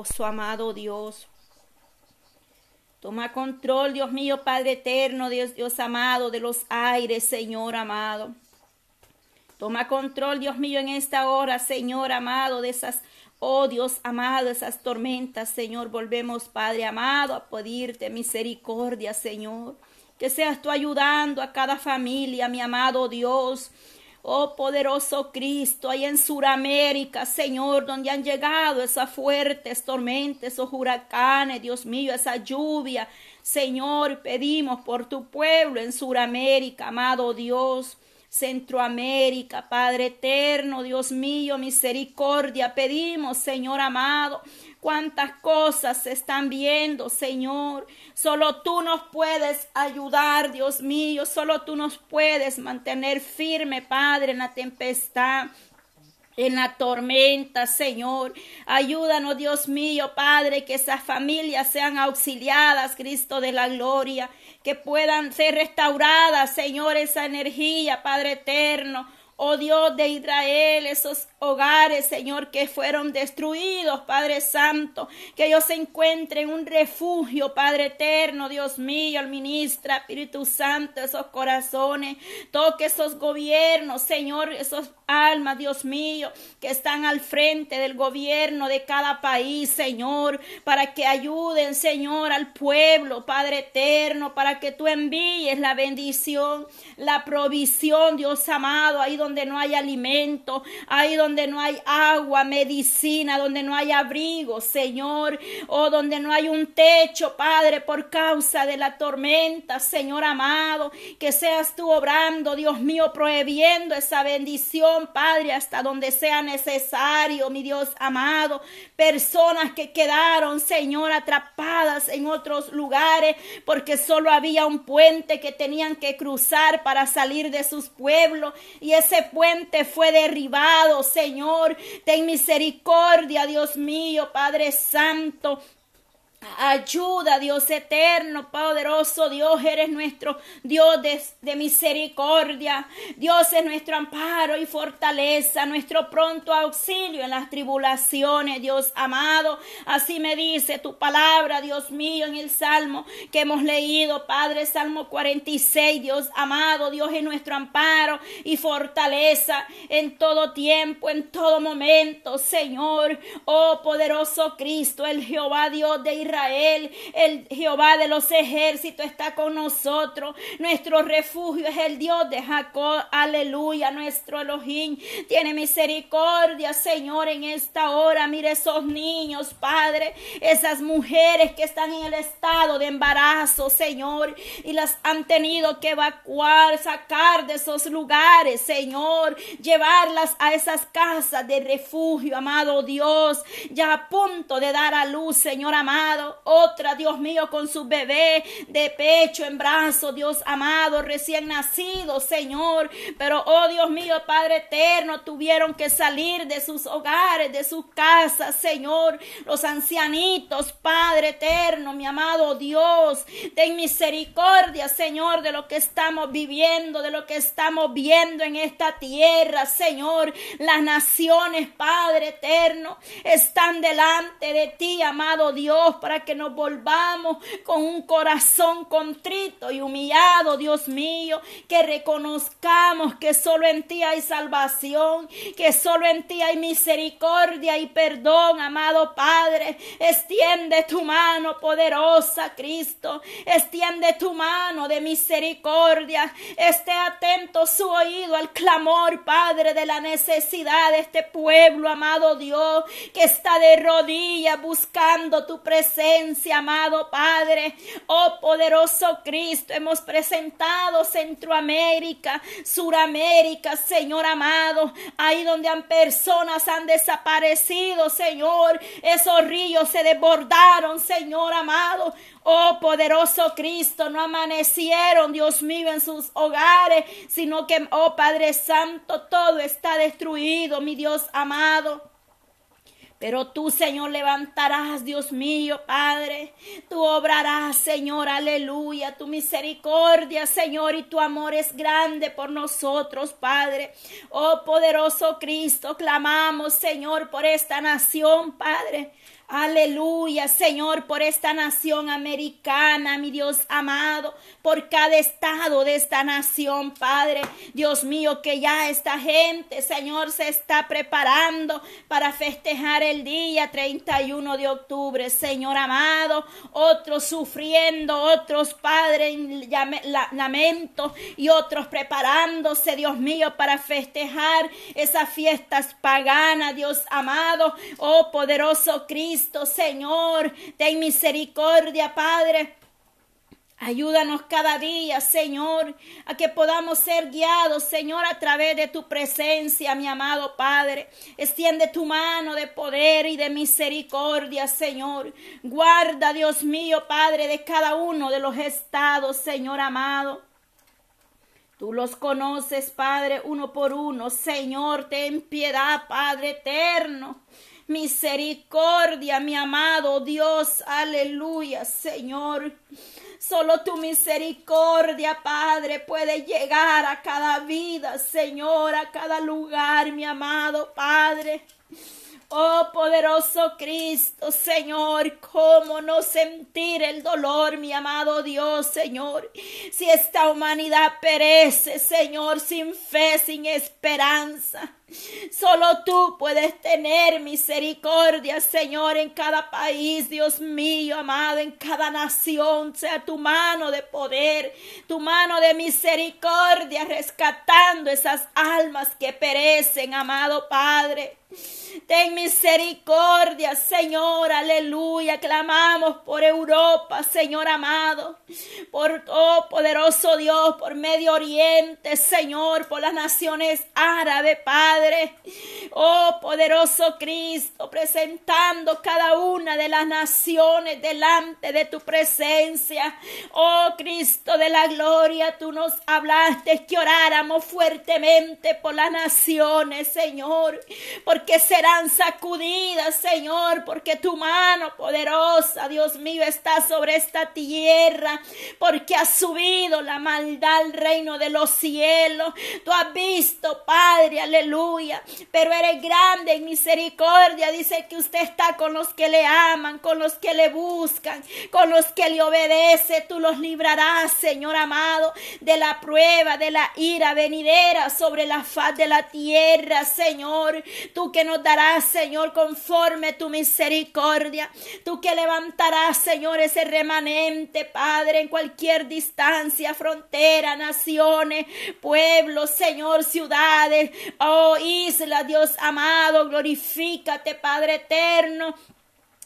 poderoso, amado Dios. Toma control, Dios mío, Padre eterno, Dios, Dios amado, de los aires, Señor amado. Toma control, Dios mío, en esta hora, Señor amado, de esas, oh Dios amado, esas tormentas, Señor. Volvemos, Padre amado, a pedirte misericordia, Señor. Que seas tú ayudando a cada familia, mi amado Dios. Oh poderoso Cristo, ahí en Suramérica, Señor, donde han llegado esas fuertes tormentas, esos huracanes, Dios mío, esa lluvia. Señor, pedimos por tu pueblo en Suramérica, amado Dios. Centroamérica, Padre eterno, Dios mío, misericordia, pedimos, Señor amado, cuántas cosas se están viendo, Señor. Solo tú nos puedes ayudar, Dios mío. Solo tú nos puedes mantener firme, Padre, en la tempestad en la tormenta, Señor. Ayúdanos, Dios mío, Padre, que esas familias sean auxiliadas, Cristo de la gloria, que puedan ser restauradas, Señor, esa energía, Padre eterno. Oh Dios de Israel, esos hogares, Señor, que fueron destruidos, Padre Santo, que ellos se encuentren un refugio, Padre eterno, Dios mío, administra, Espíritu Santo, esos corazones, toque esos gobiernos, Señor, esos almas, Dios mío, que están al frente del gobierno de cada país, Señor, para que ayuden, Señor, al pueblo, Padre eterno, para que tú envíes la bendición, la provisión, Dios amado, ahí donde no hay alimento, ahí donde no hay agua, medicina, donde no hay abrigo, Señor, o donde no hay un techo, Padre, por causa de la tormenta, Señor amado, que seas tú obrando, Dios mío, prohibiendo esa bendición, Padre, hasta donde sea necesario, mi Dios amado, personas que quedaron, Señor, atrapadas en otros lugares, porque solo había un puente que tenían que cruzar para salir de sus pueblos, y ese puente fue derribado, Señor Señor. Ten misericordia, Dios mío, Padre Santo. Ayuda, Dios eterno, poderoso Dios, eres nuestro Dios de, misericordia. Dios es nuestro amparo y fortaleza, nuestro pronto auxilio en las tribulaciones, Dios amado. Así me dice tu palabra, Dios mío, en el Salmo que hemos leído, Padre, Salmo 46, Dios amado, Dios es nuestro amparo y fortaleza en todo tiempo, en todo momento, Señor. Oh poderoso Cristo, el Jehová Dios de Israel Israel. El Jehová de los ejércitos está con nosotros. Nuestro refugio es el Dios de Jacob. Aleluya. Nuestro Elohim tiene misericordia, Señor, en esta hora. Mire esos niños, Padre. Esas mujeres que están en el estado de embarazo, Señor. Y las han tenido que evacuar, sacar de esos lugares, Señor. Llevarlas a esas casas de refugio, amado Dios. Ya a punto de dar a luz, Señor amado otra, Dios mío, con su bebé de pecho en brazo, Dios amado, recién nacido, Señor. Pero, oh Dios mío, Padre eterno, tuvieron que salir de sus hogares, de sus casas, Señor. Los ancianitos, Padre eterno, mi amado Dios, ten misericordia, Señor, de lo que estamos viviendo, de lo que estamos viendo en esta tierra, Señor. Las naciones, Padre eterno, están delante de ti, amado Dios, para que nos volvamos con un corazón contrito y humillado, Dios mío, que reconozcamos que solo en ti hay salvación, que solo en ti hay misericordia y perdón, amado Padre. Extiende tu mano poderosa, Cristo. Extiende tu mano de misericordia. Esté atento su oído al clamor, Padre, de la necesidad de este pueblo, amado Dios, que está de rodillas buscando tu presencia amado Padre. Oh poderoso Cristo, hemos presentado Centroamérica, Suramérica, Señor amado, ahí donde han personas han desaparecido, Señor. Esos ríos se desbordaron, Señor amado. Oh poderoso Cristo, no amanecieron, Dios mío, en sus hogares, sino que, oh Padre Santo, todo está destruido, mi Dios amado. Pero tú, Señor, levantarás, Dios mío, Padre. Tú obrarás, Señor, aleluya. Tu misericordia, Señor, y tu amor es grande por nosotros, Padre. Oh poderoso Cristo, clamamos, Señor, por esta nación, Padre. Aleluya, Señor, por esta nación americana, mi Dios amado, por cada estado de esta nación, Padre. Dios mío, que ya esta gente, Señor, se está preparando para festejar el día 31 de octubre, Señor amado. Otros sufriendo, otros, Padre, en lamento y otros preparándose, Dios mío, para festejar esas fiestas paganas, Dios amado. Oh, poderoso Cristo. Señor. Ten misericordia, Padre. Ayúdanos cada día, Señor, a que podamos ser guiados, Señor, a través de tu presencia, mi amado Padre. Extiende tu mano de poder y de misericordia, Señor. Guarda, Dios mío, Padre, de cada uno de los estados, Señor amado. Tú los conoces, Padre, uno por uno. Señor, ten piedad, Padre eterno misericordia, mi amado Dios, aleluya, Señor. Solo tu misericordia, Padre, puede llegar a cada vida, Señor, a cada lugar, mi amado Padre. Oh poderoso Cristo, Señor, cómo no sentir el dolor, mi amado Dios, Señor. Si esta humanidad perece, Señor, sin fe, sin esperanza. Solo tú puedes tener misericordia, Señor, en cada país, Dios mío, amado, en cada nación, sea tu mano de poder, tu mano de misericordia, rescatando esas almas que perecen, amado Padre. Ten misericordia, Señor, aleluya. Clamamos por Europa, Señor amado, por oh poderoso Dios, por Medio Oriente, Señor, por las naciones árabes, Padre. Oh poderoso Cristo, presentando cada una de las naciones delante de tu presencia. Oh Cristo de la gloria, tú nos hablaste que oráramos fuertemente por las naciones, Señor, porque se serán sacudidas, Señor, porque tu mano poderosa, Dios mío, está sobre esta tierra, porque ha subido la maldad al reino de los cielos. Tú has visto, Padre, aleluya, pero eres grande en misericordia. Dice que usted está con los que le aman, con los que le buscan, con los que le obedece. Tú los librarás, Señor amado, de la prueba, de la ira venidera sobre la faz de la tierra, Señor. Tú que nos darás, Señor, conforme tu misericordia. Tú que levantarás, Señor, ese remanente, Padre, en cualquier distancia, frontera, naciones, pueblos, Señor, ciudades, oh isla, Dios amado, glorifícate, Padre eterno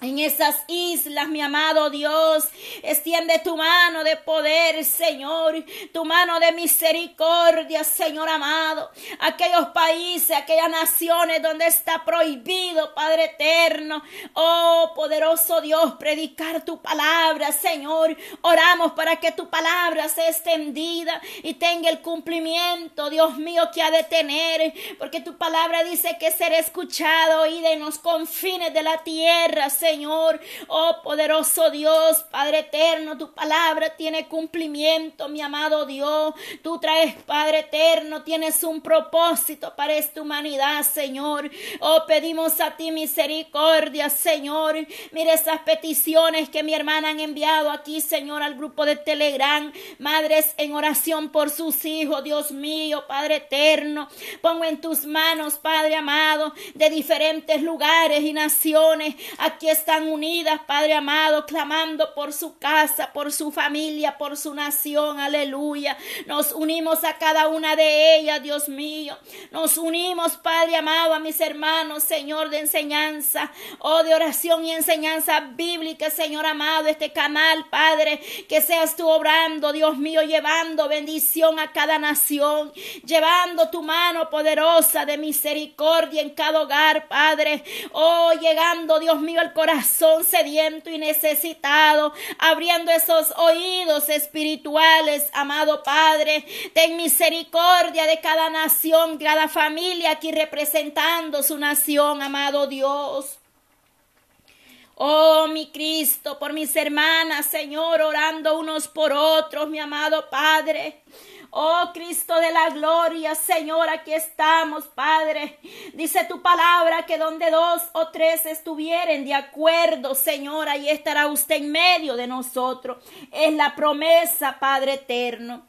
en esas islas, mi amado Dios, extiende tu mano de poder, Señor, tu mano de misericordia, Señor amado. Aquellos países, aquellas naciones donde está prohibido, Padre eterno, oh poderoso Dios, predicar tu palabra, Señor. Oramos para que tu palabra sea extendida y tenga el cumplimiento, Dios mío, que ha de tener, porque tu palabra dice que será escuchado y de los confines de la tierra, Señor. Señor. Oh poderoso Dios, Padre eterno, tu palabra tiene cumplimiento, mi amado Dios. Tú traes, Padre eterno, tienes un propósito para esta humanidad, Señor. Oh, pedimos a ti misericordia, Señor. Mire esas peticiones que mi hermana han enviado aquí, Señor, al grupo de Telegram. Madres en oración por sus hijos, Dios mío, Padre eterno. Pongo en tus manos, Padre amado, de diferentes lugares y naciones. Aquí están unidas, Padre amado, clamando por su casa, por su familia, por su nación. Aleluya. Nos unimos a cada una de ellas, Dios mío. Nos unimos, Padre amado, a mis hermanos, Señor, de enseñanza, oh, de oración y enseñanza bíblica, Señor amado, este canal, Padre, que seas tú obrando, Dios mío, llevando bendición a cada nación, llevando tu mano poderosa de misericordia en cada hogar, Padre. Oh, llegando, Dios mío, al corazón corazón sediento y necesitado, abriendo esos oídos espirituales, amado Padre. Ten misericordia de cada nación, cada familia aquí representando su nación, amado Dios. Oh, mi Cristo, por mis hermanas, Señor, orando unos por otros, mi amado Padre. Oh Cristo de la gloria, Señor, aquí estamos, Padre. Dice tu palabra que donde dos o tres estuvieren de acuerdo, Señor, ahí estará usted en medio de nosotros. Es la promesa, Padre eterno.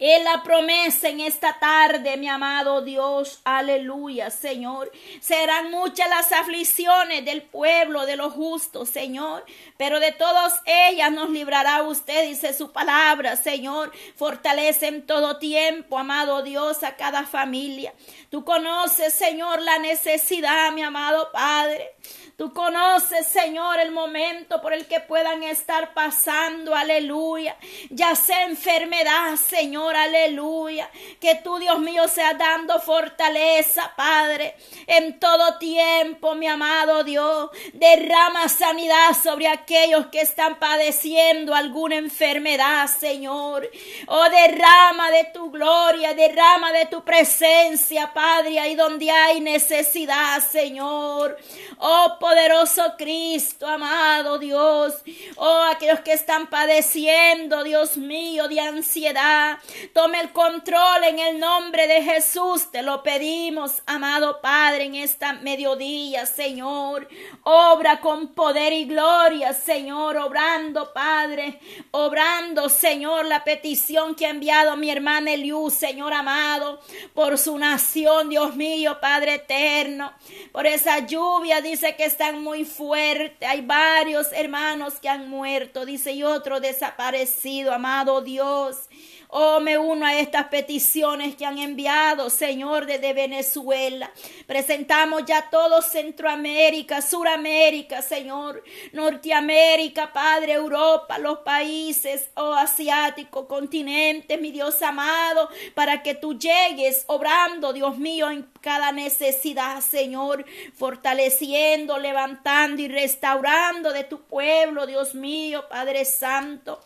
Es la promesa en esta tarde, mi amado Dios. Aleluya, Señor. Serán muchas las aflicciones del pueblo, de los justos, Señor. Pero de todas ellas nos librará usted, dice su palabra, Señor. Fortalece en todo tiempo, amado Dios, a cada familia. Tú conoces, Señor, la necesidad, mi amado Padre. Tú conoces, Señor, el momento por el que puedan estar pasando, aleluya. Ya sea enfermedad, Señor, aleluya. Que tú, Dios mío, sea dando fortaleza, Padre, en todo tiempo, mi amado Dios. Derrama sanidad sobre aquellos que están padeciendo alguna enfermedad, Señor. Oh, derrama de tu gloria, derrama de tu presencia, Padre, ahí donde hay necesidad, Señor. Oh, poderoso Cristo, amado Dios. Oh, aquellos que están padeciendo, Dios mío, de ansiedad. Tome el control en el nombre de Jesús. Te lo pedimos, amado Padre, en esta mediodía, Señor. Obra con poder y gloria, Señor. Obrando, Padre. Obrando, Señor, la petición que ha enviado mi hermana Eliú, Señor amado, por su nación, Dios mío, Padre eterno. Por esa lluvia, dice que están muy fuerte. Hay varios hermanos que han muerto, dice, y otro desaparecido, amado Dios. Oh, me uno a estas peticiones que han enviado, Señor, desde Venezuela. Presentamos ya todo Centroamérica, Suramérica, Señor, Norteamérica, Padre, Europa, los países, oh, asiático, continente, mi Dios amado, para que tú llegues obrando, Dios mío, en cada necesidad, Señor, fortaleciendo, levantando y restaurando de tu pueblo, Dios mío, Padre Santo.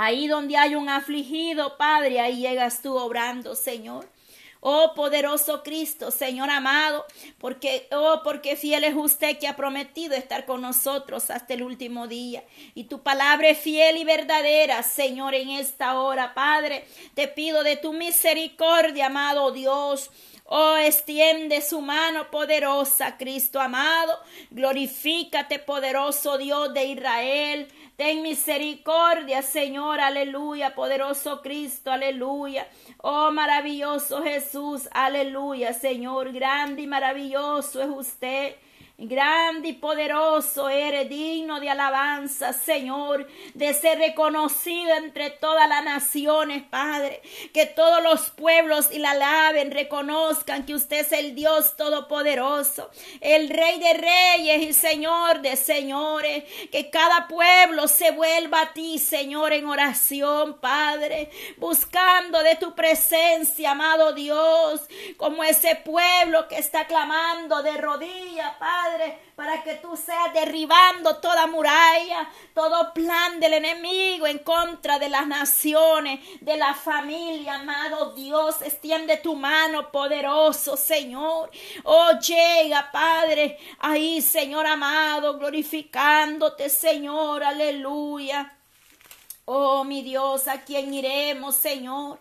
Ahí donde hay un afligido, Padre, ahí llegas tú obrando, Señor. Oh poderoso Cristo, Señor amado, porque, oh, porque fiel es usted que ha prometido estar con nosotros hasta el último día. Y tu palabra es fiel y verdadera, Señor, en esta hora, Padre. Te pido de tu misericordia, amado Dios. Oh, extiende su mano poderosa, Cristo amado. Glorifícate, poderoso Dios de Israel. Ten misericordia, Señor, aleluya, poderoso Cristo, aleluya. Oh, maravilloso Jesús, aleluya, Señor, grande y maravilloso es usted. Grande y poderoso eres, digno de alabanza, Señor, de ser reconocido entre todas las naciones, Padre. Que todos los pueblos y la alaben, reconozcan que usted es el Dios todopoderoso, el Rey de reyes y Señor de señores. Que cada pueblo se vuelva a ti, Señor, en oración, Padre, buscando de tu presencia, amado Dios, como ese pueblo que está clamando de rodillas, Padre para que tú seas derribando toda muralla, todo plan del enemigo en contra de las naciones, de la familia, amado Dios, extiende tu mano poderoso, Señor. Oh, llega, Padre, ahí, Señor amado, glorificándote, Señor, aleluya. Oh, mi Dios, ¿a quién iremos, Señor?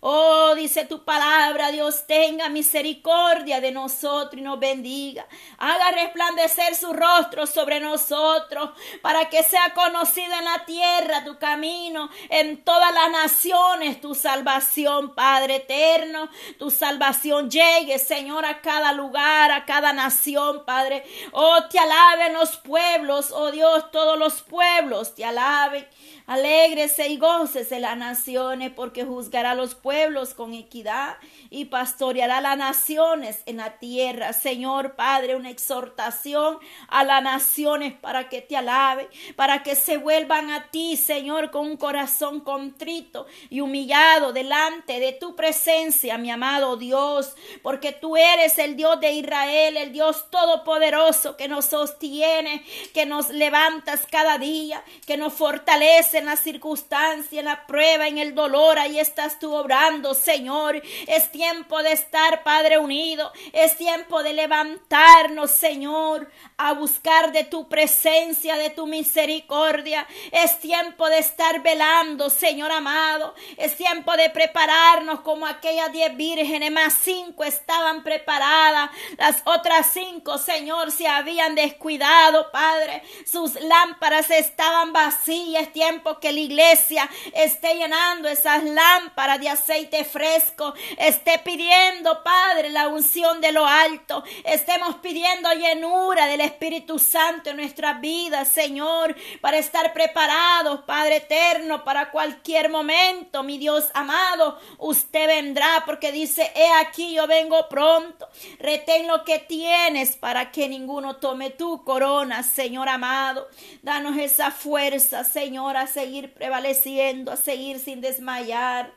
Oh, dice tu palabra, Dios tenga misericordia de nosotros y nos bendiga. Haga resplandecer su rostro sobre nosotros para que sea conocido en la tierra tu camino, en todas las naciones tu salvación, Padre eterno. Tu salvación llegue, Señor, a cada lugar, a cada nación, Padre. Oh, te alaben los pueblos, oh Dios, todos los pueblos te alaben. Alégrese y gócese las naciones, porque juzgará a los pueblos con equidad y pastoreará las naciones en la tierra. Señor Padre, una exhortación a las naciones para que te alaben, para que se vuelvan a ti, Señor, con un corazón contrito y humillado delante de tu presencia, mi amado Dios, porque tú eres el Dios de Israel, el Dios todopoderoso que nos sostiene, que nos levantas cada día, que nos fortalece en la circunstancia, en la prueba, en el dolor, ahí estás tú obrando Señor. Es tiempo de estar, Padre, unido. Es tiempo de levantarnos, Señor, a buscar de tu presencia, de tu misericordia. Es tiempo de estar velando, Señor amado. Es tiempo de prepararnos como aquellas diez vírgenes, más cinco estaban preparadas. Las otras cinco, Señor, se habían descuidado, Padre. Sus lámparas estaban vacías. Es tiempo que la iglesia esté llenando esas lámparas de aceite fresco. Esté pidiendo, Padre, la unción de lo alto. Estemos pidiendo llenura del Espíritu Santo en nuestras vidas, Señor, para estar preparados, Padre eterno, para cualquier momento, mi Dios amado, usted vendrá porque dice, he aquí yo vengo pronto. Retén lo que tienes para que ninguno tome tu corona, Señor amado. Danos esa fuerza, Señor, a seguir prevaleciendo, a seguir sin desmayar.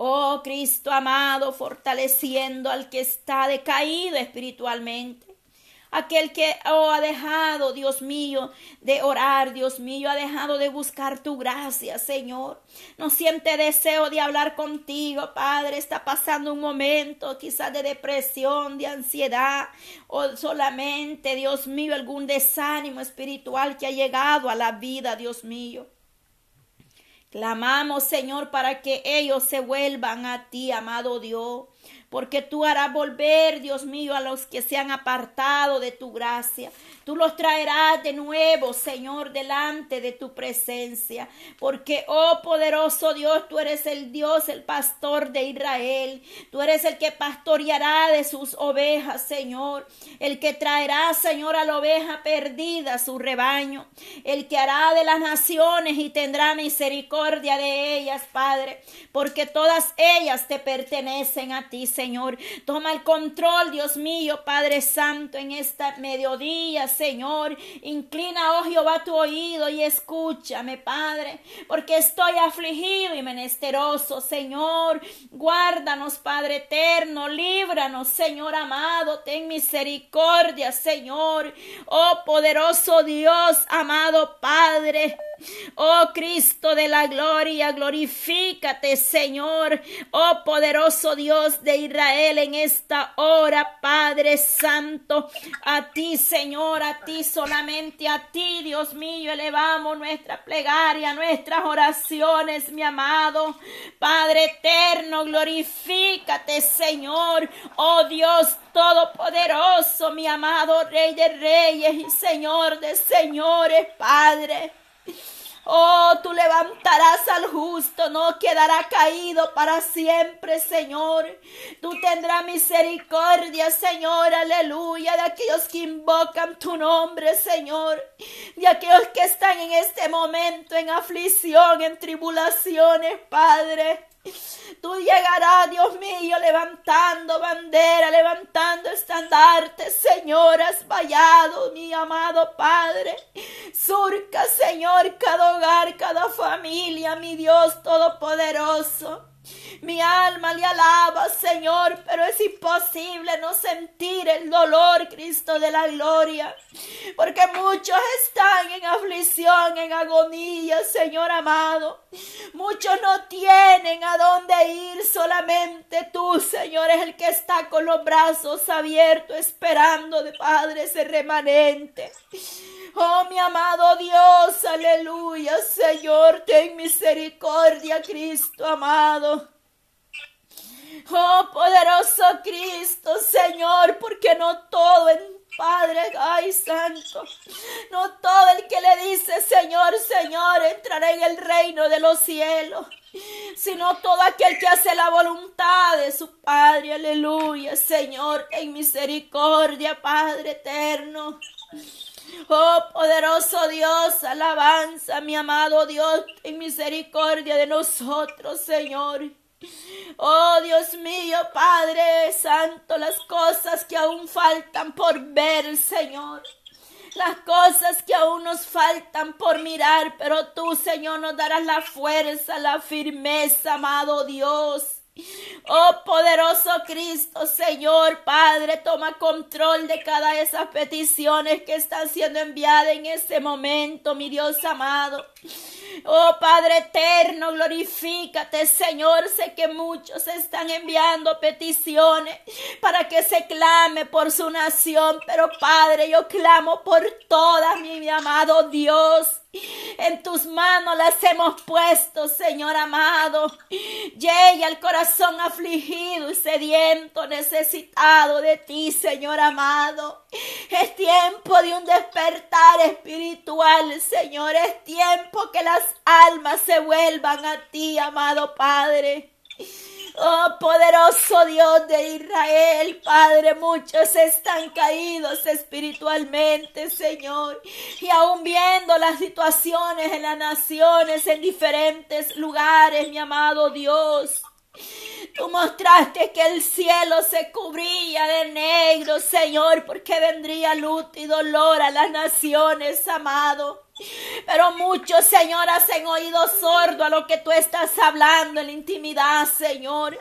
Oh Cristo amado, fortaleciendo al que está decaído espiritualmente. Aquel que oh, ha dejado, Dios mío, de orar, Dios mío, ha dejado de buscar tu gracia, Señor. No siente deseo de hablar contigo, Padre. Está pasando un momento quizás de depresión, de ansiedad, o solamente, Dios mío, algún desánimo espiritual que ha llegado a la vida, Dios mío. Clamamos, Señor, para que ellos se vuelvan a ti, amado Dios porque tú harás volver, Dios mío, a los que se han apartado de tu gracia. Tú los traerás de nuevo, Señor, delante de tu presencia, porque, oh poderoso Dios, tú eres el Dios, el pastor de Israel. Tú eres el que pastoreará de sus ovejas, Señor. El que traerá, Señor, a la oveja perdida su rebaño. El que hará de las naciones y tendrá misericordia de ellas, Padre, porque todas ellas te pertenecen a ti, Señor. Toma el control, Dios mío, Padre Santo, en esta mediodía, Señor. Inclina, oh Jehová, tu oído y escúchame, Padre, porque estoy afligido y menesteroso, Señor. Guárdanos, Padre eterno, líbranos, Señor amado, ten misericordia, Señor. Oh poderoso Dios, amado Padre. Oh Cristo de la gloria, glorifícate, Señor. Oh poderoso Dios de Israel en esta hora, Padre Santo. A ti, Señor, a ti solamente, a ti, Dios mío, elevamos nuestra plegaria, nuestras oraciones, mi amado. Padre eterno, glorifícate, Señor. Oh Dios todopoderoso, mi amado Rey de Reyes y Señor de Señores, Padre. Oh, tú levantarás al justo, no quedará caído para siempre, Señor. Tú tendrás misericordia, Señor, aleluya, de aquellos que invocan tu nombre, Señor. De aquellos que están en este momento en aflicción, en tribulaciones, Padre. Tú llegarás, Dios mío, levantando bandera, levantando estandarte, Señor, has vallado, mi amado Padre. Surca, Señor, cada hogar, cada familia, mi Dios Todopoderoso. Mi alma le alaba, Señor, pero es imposible no sentir el dolor, Cristo de la gloria, porque muchos están en aflicción, en agonía, Señor amado. Muchos no tienen a dónde ir, solamente tú, Señor, es el que está con los brazos abiertos, esperando de Padre ese remanente. Oh, mi amado Dios, aleluya, Señor, ten misericordia, Cristo amado. Oh, poderoso Cristo, Señor, porque no todo en Padre, ay santo, no todo el que le dice Señor, Señor, entrará en el reino de los cielos, sino todo aquel que hace la voluntad de su Padre, aleluya, Señor, en misericordia, Padre eterno. Oh poderoso Dios, alabanza, mi amado Dios, en misericordia de nosotros, Señor. Oh Dios mío, Padre Santo, las cosas que aún faltan por ver, Señor. Las cosas que aún nos faltan por mirar, pero tú, Señor, nos darás la fuerza, la firmeza, amado Dios. Oh poderoso Cristo, Señor Padre, toma control de cada esas peticiones que están siendo enviadas en este momento, mi Dios amado. Oh Padre eterno, glorifícate, Señor. Sé que muchos están enviando peticiones para que se clame por su nación, pero Padre, yo clamo por todas, mi amado Dios. En tus manos las hemos puesto, Señor amado. Llegue al corazón afligido y sediento, necesitado de ti, Señor amado. Es tiempo de un despertar espiritual, Señor. Es tiempo que las almas se vuelvan a ti, amado Padre. Oh poderoso Dios de Israel, Padre, muchos están caídos espiritualmente, Señor. Y aún viendo las situaciones en las naciones, en diferentes lugares, mi amado Dios. Tú mostraste que el cielo se cubría de negro, Señor, porque vendría luto y dolor a las naciones, amado. Pero muchos, Señor, hacen oído sordo a lo que tú estás hablando en la intimidad, Señor.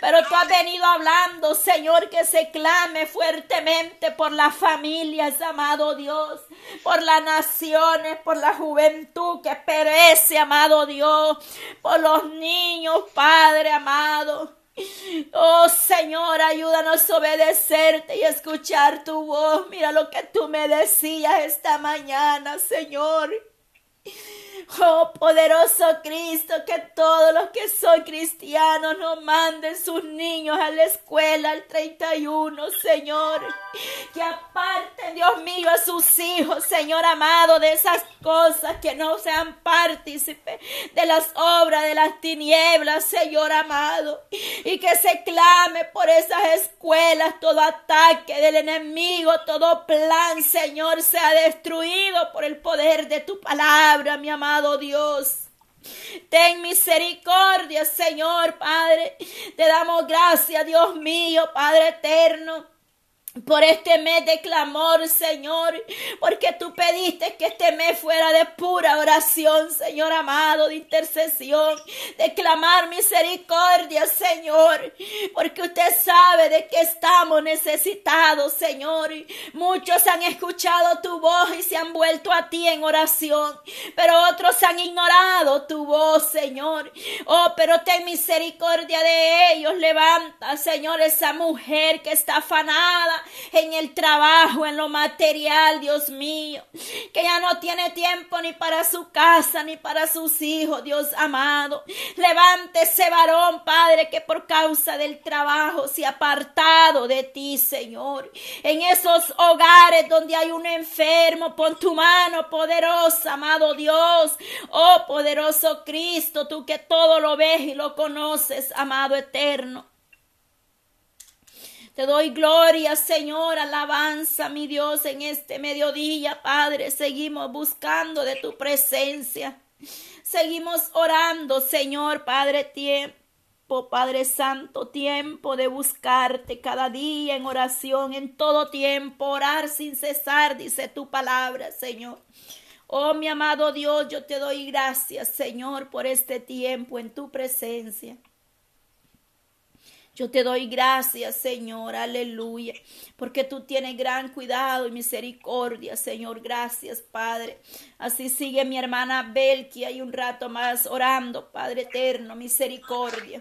Pero tú has venido hablando, Señor, que se clame fuertemente por las familias, amado Dios, por las naciones, por la juventud que perece, amado Dios, por los niños, Padre amado. Oh Señor, ayúdanos a obedecerte y escuchar tu voz. Mira lo que tú me decías esta mañana, Señor. Oh poderoso Cristo, que todos los que son cristianos nos manden sus niños a la escuela el 31, Señor. Que aparten, Dios mío, a sus hijos, Señor amado, de esas cosas que no sean partícipes de las obras de las tinieblas, Señor amado. Y que se clame por esas escuelas todo ataque del enemigo, todo plan, Señor, sea destruido por el poder de tu palabra, mi amado Dios. Ten misericordia, Señor Padre. Te damos gracias, Dios mío, Padre eterno por este mes de clamor, Señor, porque tú pediste que este mes fuera de pura oración, Señor amado, de intercesión, de clamar misericordia, Señor, porque usted sabe de que estamos necesitados, Señor. Muchos han escuchado tu voz y se han vuelto a ti en oración, pero otros han ignorado tu voz, Señor. Oh, pero ten misericordia de ellos. Levanta, Señor, esa mujer que está afanada en el trabajo, en lo material, Dios mío, que ya no tiene tiempo ni para su casa, ni para sus hijos, Dios amado. Levante ese varón, Padre, que por causa del trabajo se ha apartado de ti, Señor. En esos hogares donde hay un enfermo, pon tu mano poderosa, amado Dios. Oh, poderoso Cristo, tú que todo lo ves y lo conoces, amado eterno. Te doy gloria, Señor, alabanza, mi Dios, en este mediodía, Padre. Seguimos buscando de tu presencia. Seguimos orando, Señor, Padre, tiempo, Padre Santo, tiempo de buscarte cada día en oración, en todo tiempo, orar sin cesar, dice tu palabra, Señor. Oh, mi amado Dios, yo te doy gracias, Señor, por este tiempo en tu presencia. Yo te doy gracias, Señor, aleluya, porque tú tienes gran cuidado y misericordia, Señor. Gracias, Padre. Así sigue mi hermana Belkia y un rato más orando, Padre eterno, misericordia.